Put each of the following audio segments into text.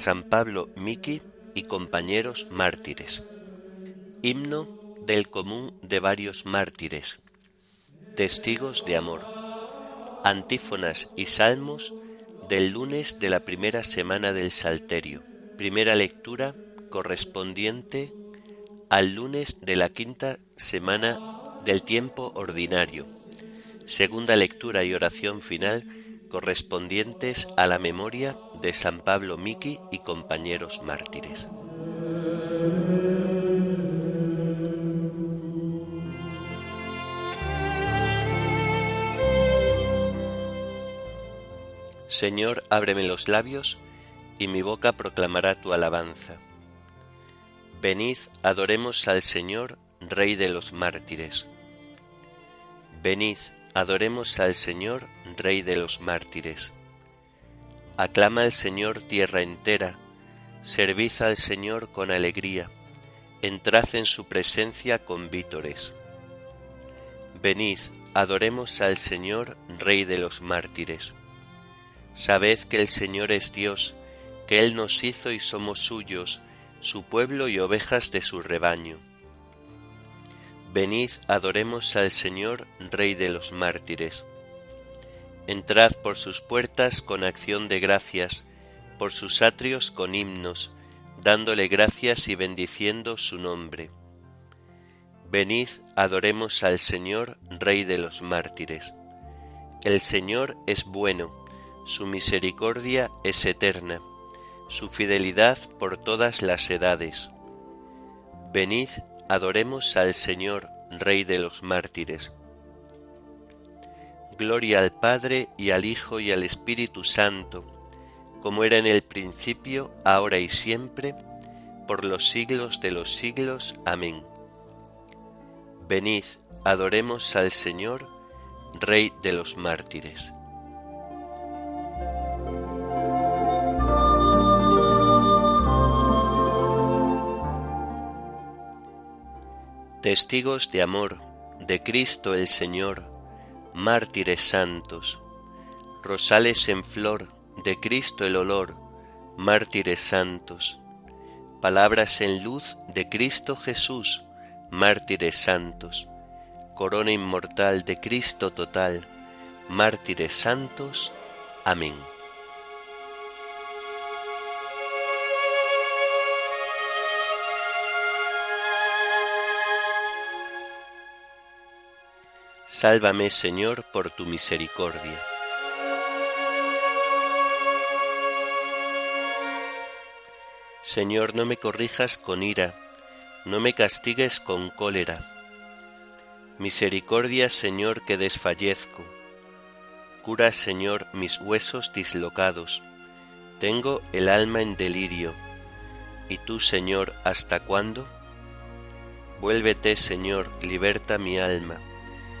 San Pablo Miki y compañeros mártires. Himno del común de varios mártires. Testigos de amor. Antífonas y salmos del lunes de la primera semana del Salterio. Primera lectura correspondiente al lunes de la quinta semana del tiempo ordinario. Segunda lectura y oración final correspondientes a la memoria de San Pablo Miki y compañeros mártires. Señor, ábreme los labios, y mi boca proclamará tu alabanza. Venid, adoremos al Señor, Rey de los mártires. Venid, adoremos al Señor, Rey de los mártires. Aclama al Señor tierra entera, servid al Señor con alegría, entrad en su presencia con vítores. Venid, adoremos al Señor, Rey de los mártires. Sabed que el Señor es Dios, que Él nos hizo y somos suyos, su pueblo y ovejas de su rebaño. Venid, adoremos al Señor, Rey de los mártires. Entrad por sus puertas con acción de gracias, por sus atrios con himnos, dándole gracias y bendiciendo su nombre. Venid, adoremos al Señor, Rey de los mártires. El Señor es bueno, su misericordia es eterna, su fidelidad por todas las edades. Venid, adoremos al Señor, Rey de los mártires. Gloria al Padre y al Hijo y al Espíritu Santo, como era en el principio, ahora y siempre, por los siglos de los siglos. Amén. Venid, adoremos al Señor, Rey de los mártires. testigos de amor de Cristo el Señor, mártires santos, rosales en flor de Cristo el olor, mártires santos, palabras en luz de Cristo Jesús, mártires santos, corona inmortal de Cristo total, mártires santos. Amén. Sálvame, Señor, por tu misericordia. Señor, no me corrijas con ira, no me castigues con cólera. Misericordia, Señor, que desfallezco. Cura, Señor, mis huesos dislocados. Tengo el alma en delirio. ¿Y tú, Señor, hasta cuándo? Vuélvete, Señor, liberta mi alma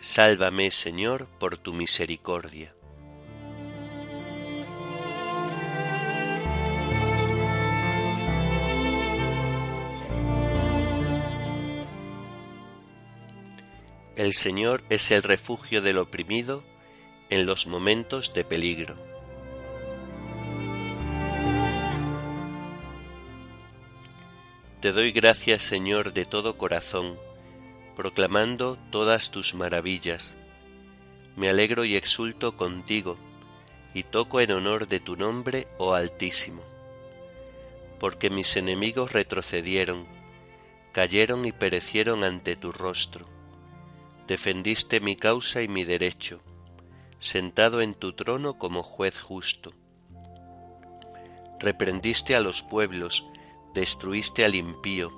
Sálvame, Señor, por tu misericordia. El Señor es el refugio del oprimido en los momentos de peligro. Te doy gracias, Señor, de todo corazón, proclamando todas tus maravillas. Me alegro y exulto contigo, y toco en honor de tu nombre, oh Altísimo. Porque mis enemigos retrocedieron, cayeron y perecieron ante tu rostro. Defendiste mi causa y mi derecho, sentado en tu trono como juez justo. Reprendiste a los pueblos, destruiste al impío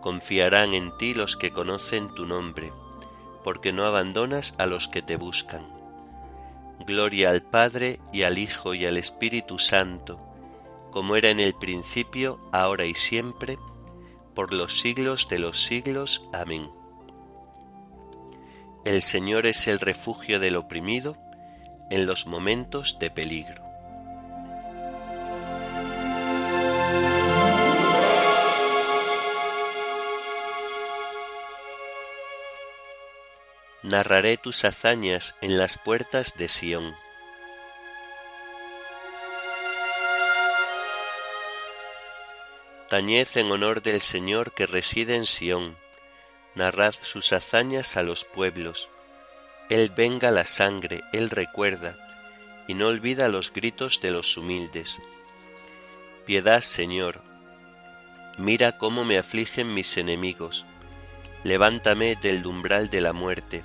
Confiarán en ti los que conocen tu nombre, porque no abandonas a los que te buscan. Gloria al Padre y al Hijo y al Espíritu Santo, como era en el principio, ahora y siempre, por los siglos de los siglos. Amén. El Señor es el refugio del oprimido en los momentos de peligro. Narraré tus hazañas en las puertas de Sión. Tañed en honor del Señor que reside en Sión, narrad sus hazañas a los pueblos. Él venga la sangre, Él recuerda, y no olvida los gritos de los humildes. Piedad, Señor, mira cómo me afligen mis enemigos, levántame del umbral de la muerte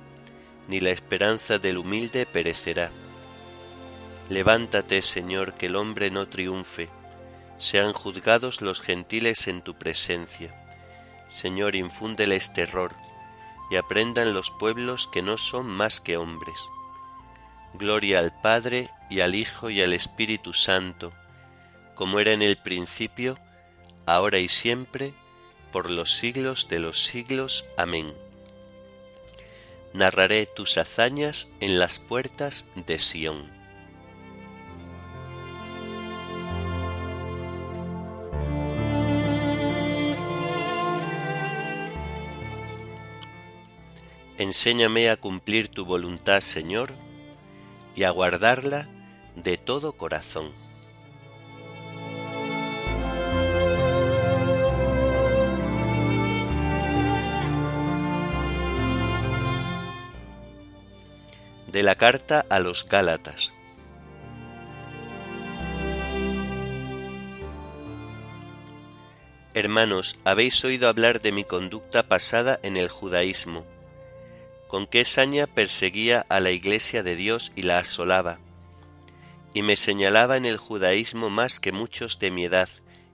ni la esperanza del humilde perecerá. Levántate, Señor, que el hombre no triunfe, sean juzgados los gentiles en tu presencia. Señor, infúndeles terror, y aprendan los pueblos que no son más que hombres. Gloria al Padre, y al Hijo, y al Espíritu Santo, como era en el principio, ahora y siempre, por los siglos de los siglos. Amén narraré tus hazañas en las puertas de Sión. Enséñame a cumplir tu voluntad, Señor, y a guardarla de todo corazón. De la carta a los Gálatas. Hermanos, habéis oído hablar de mi conducta pasada en el judaísmo, con qué saña perseguía a la iglesia de Dios y la asolaba, y me señalaba en el judaísmo más que muchos de mi edad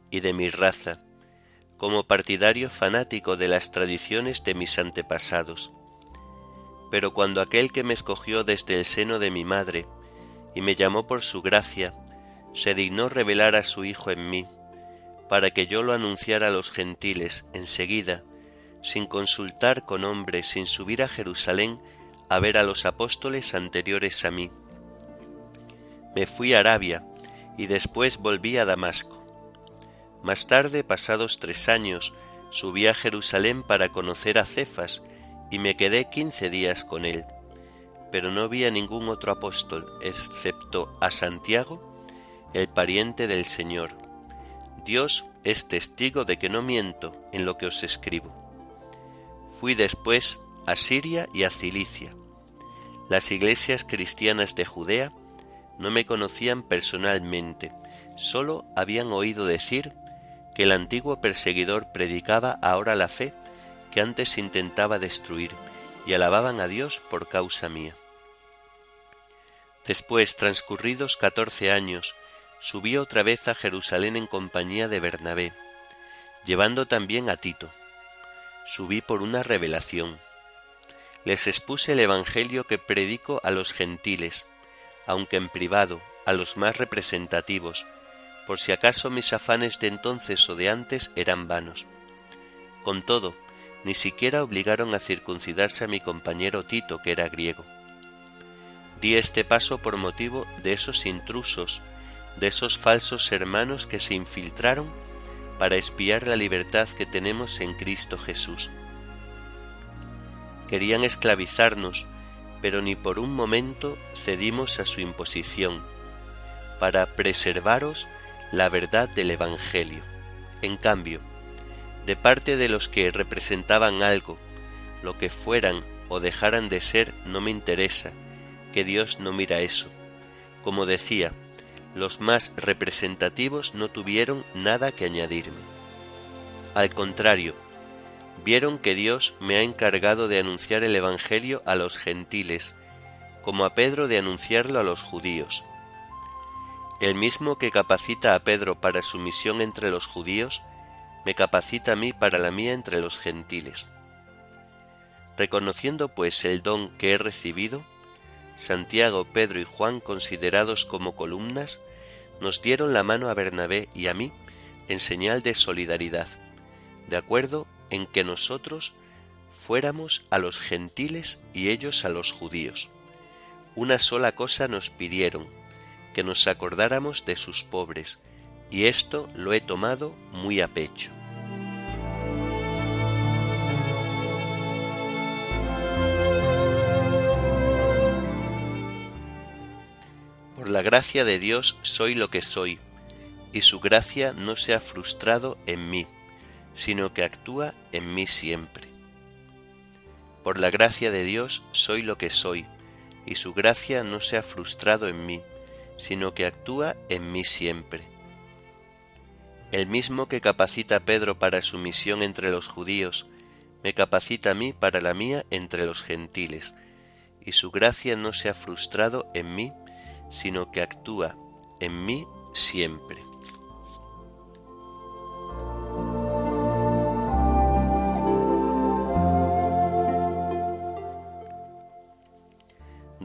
y de mi raza, como partidario fanático de las tradiciones de mis antepasados pero cuando aquel que me escogió desde el seno de mi madre y me llamó por su gracia, se dignó revelar a su Hijo en mí, para que yo lo anunciara a los gentiles enseguida, sin consultar con hombres, sin subir a Jerusalén a ver a los apóstoles anteriores a mí. Me fui a Arabia y después volví a Damasco. Más tarde, pasados tres años, subí a Jerusalén para conocer a Cefas, y me quedé quince días con él, pero no vi a ningún otro apóstol excepto a Santiago, el pariente del Señor. Dios es testigo de que no miento en lo que os escribo. Fui después a Siria y a Cilicia. Las iglesias cristianas de Judea no me conocían personalmente, sólo habían oído decir que el antiguo perseguidor predicaba ahora la fe que antes intentaba destruir, y alababan a Dios por causa mía. Después, transcurridos catorce años, subí otra vez a Jerusalén en compañía de Bernabé, llevando también a Tito. Subí por una revelación. Les expuse el Evangelio que predico a los gentiles, aunque en privado, a los más representativos, por si acaso mis afanes de entonces o de antes eran vanos. Con todo, ni siquiera obligaron a circuncidarse a mi compañero Tito, que era griego. Di este paso por motivo de esos intrusos, de esos falsos hermanos que se infiltraron para espiar la libertad que tenemos en Cristo Jesús. Querían esclavizarnos, pero ni por un momento cedimos a su imposición, para preservaros la verdad del Evangelio. En cambio, de parte de los que representaban algo, lo que fueran o dejaran de ser no me interesa, que Dios no mira eso. Como decía, los más representativos no tuvieron nada que añadirme. Al contrario, vieron que Dios me ha encargado de anunciar el Evangelio a los gentiles, como a Pedro de anunciarlo a los judíos. El mismo que capacita a Pedro para su misión entre los judíos, me capacita a mí para la mía entre los gentiles. Reconociendo pues el don que he recibido, Santiago, Pedro y Juan, considerados como columnas, nos dieron la mano a Bernabé y a mí en señal de solidaridad, de acuerdo en que nosotros fuéramos a los gentiles y ellos a los judíos. Una sola cosa nos pidieron, que nos acordáramos de sus pobres, y esto lo he tomado muy a pecho. Por la gracia de Dios soy lo que soy, y su gracia no se ha frustrado en mí, sino que actúa en mí siempre. Por la gracia de Dios soy lo que soy, y su gracia no se ha frustrado en mí, sino que actúa en mí siempre. El mismo que capacita a Pedro para su misión entre los judíos, me capacita a mí para la mía entre los gentiles, y su gracia no se ha frustrado en mí, sino que actúa en mí siempre.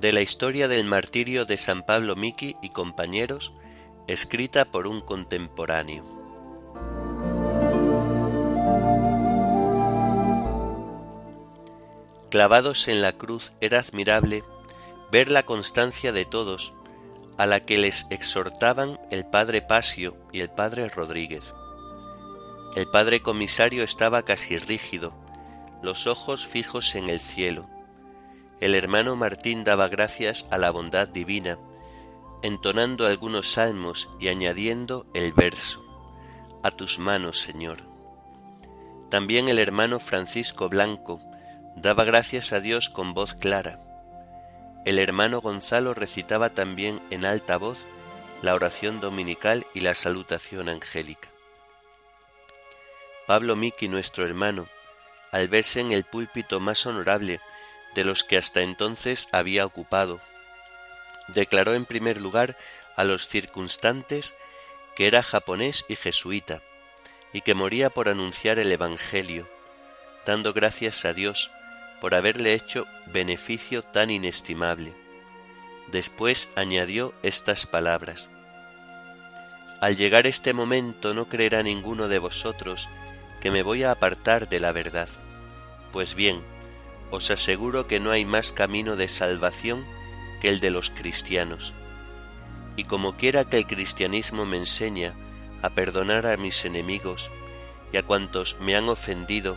de la historia del martirio de San Pablo Miki y compañeros, escrita por un contemporáneo. Clavados en la cruz era admirable ver la constancia de todos, a la que les exhortaban el padre Pasio y el padre Rodríguez. El padre comisario estaba casi rígido, los ojos fijos en el cielo, el hermano Martín daba gracias a la bondad divina, entonando algunos salmos y añadiendo el verso, A tus manos, Señor. También el hermano Francisco Blanco daba gracias a Dios con voz clara. El hermano Gonzalo recitaba también en alta voz la oración dominical y la salutación angélica. Pablo Miki, nuestro hermano, al verse en el púlpito más honorable de los que hasta entonces había ocupado. Declaró en primer lugar a los circunstantes que era japonés y jesuita, y que moría por anunciar el Evangelio, dando gracias a Dios por haberle hecho beneficio tan inestimable. Después añadió estas palabras. Al llegar este momento no creerá ninguno de vosotros que me voy a apartar de la verdad. Pues bien, os aseguro que no hay más camino de salvación que el de los cristianos. Y como quiera que el cristianismo me enseña a perdonar a mis enemigos y a cuantos me han ofendido,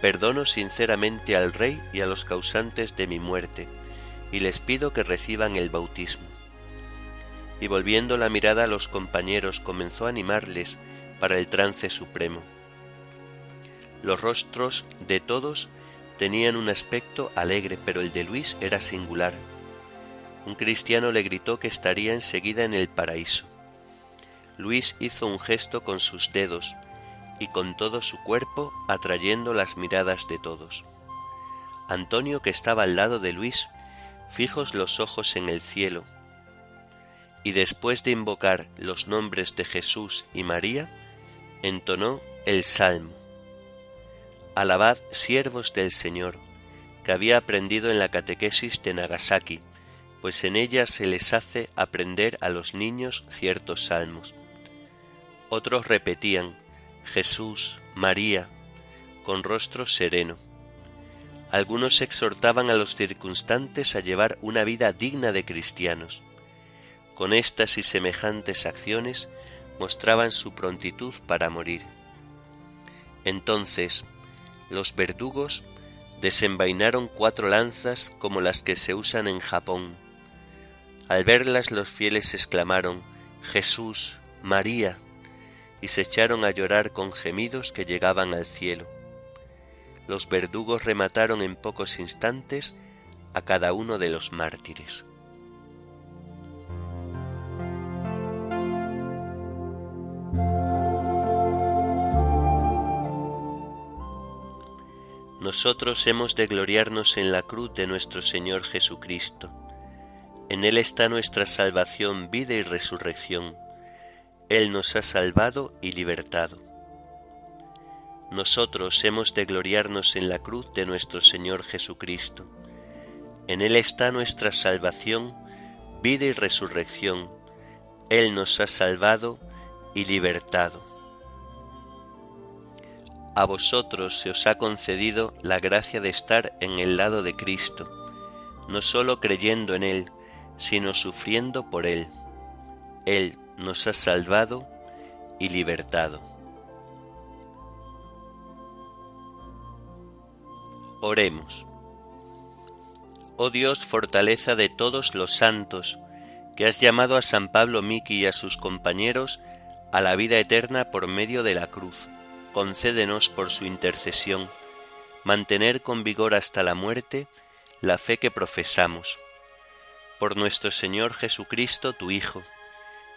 perdono sinceramente al Rey y a los causantes de mi muerte, y les pido que reciban el bautismo. Y volviendo la mirada a los compañeros comenzó a animarles para el trance supremo. Los rostros de todos tenían un aspecto alegre, pero el de Luis era singular. Un cristiano le gritó que estaría enseguida en el paraíso. Luis hizo un gesto con sus dedos, y con todo su cuerpo atrayendo las miradas de todos. Antonio, que estaba al lado de Luis, fijos los ojos en el cielo, y después de invocar los nombres de Jesús y María, entonó el salmo. Alabad siervos del Señor, que había aprendido en la catequesis de Nagasaki, pues en ella se les hace aprender a los niños ciertos salmos. Otros repetían, Jesús, María, con rostro sereno. Algunos exhortaban a los circunstantes a llevar una vida digna de cristianos. Con estas y semejantes acciones mostraban su prontitud para morir. Entonces los verdugos desenvainaron cuatro lanzas como las que se usan en Japón. Al verlas los fieles exclamaron Jesús, María, y se echaron a llorar con gemidos que llegaban al cielo. Los verdugos remataron en pocos instantes a cada uno de los mártires. Nosotros hemos de gloriarnos en la cruz de nuestro Señor Jesucristo. En Él está nuestra salvación, vida y resurrección él nos ha salvado y libertado. Nosotros hemos de gloriarnos en la cruz de nuestro Señor Jesucristo. En Él está nuestra salvación, vida y resurrección. Él nos ha salvado y libertado. A vosotros se os ha concedido la gracia de estar en el lado de Cristo, no sólo creyendo en Él, sino sufriendo por Él. Él, nos ha salvado y libertado. Oremos. Oh Dios, fortaleza de todos los santos, que has llamado a San Pablo Miki y a sus compañeros a la vida eterna por medio de la cruz, concédenos por su intercesión mantener con vigor hasta la muerte la fe que profesamos. Por nuestro Señor Jesucristo, tu Hijo,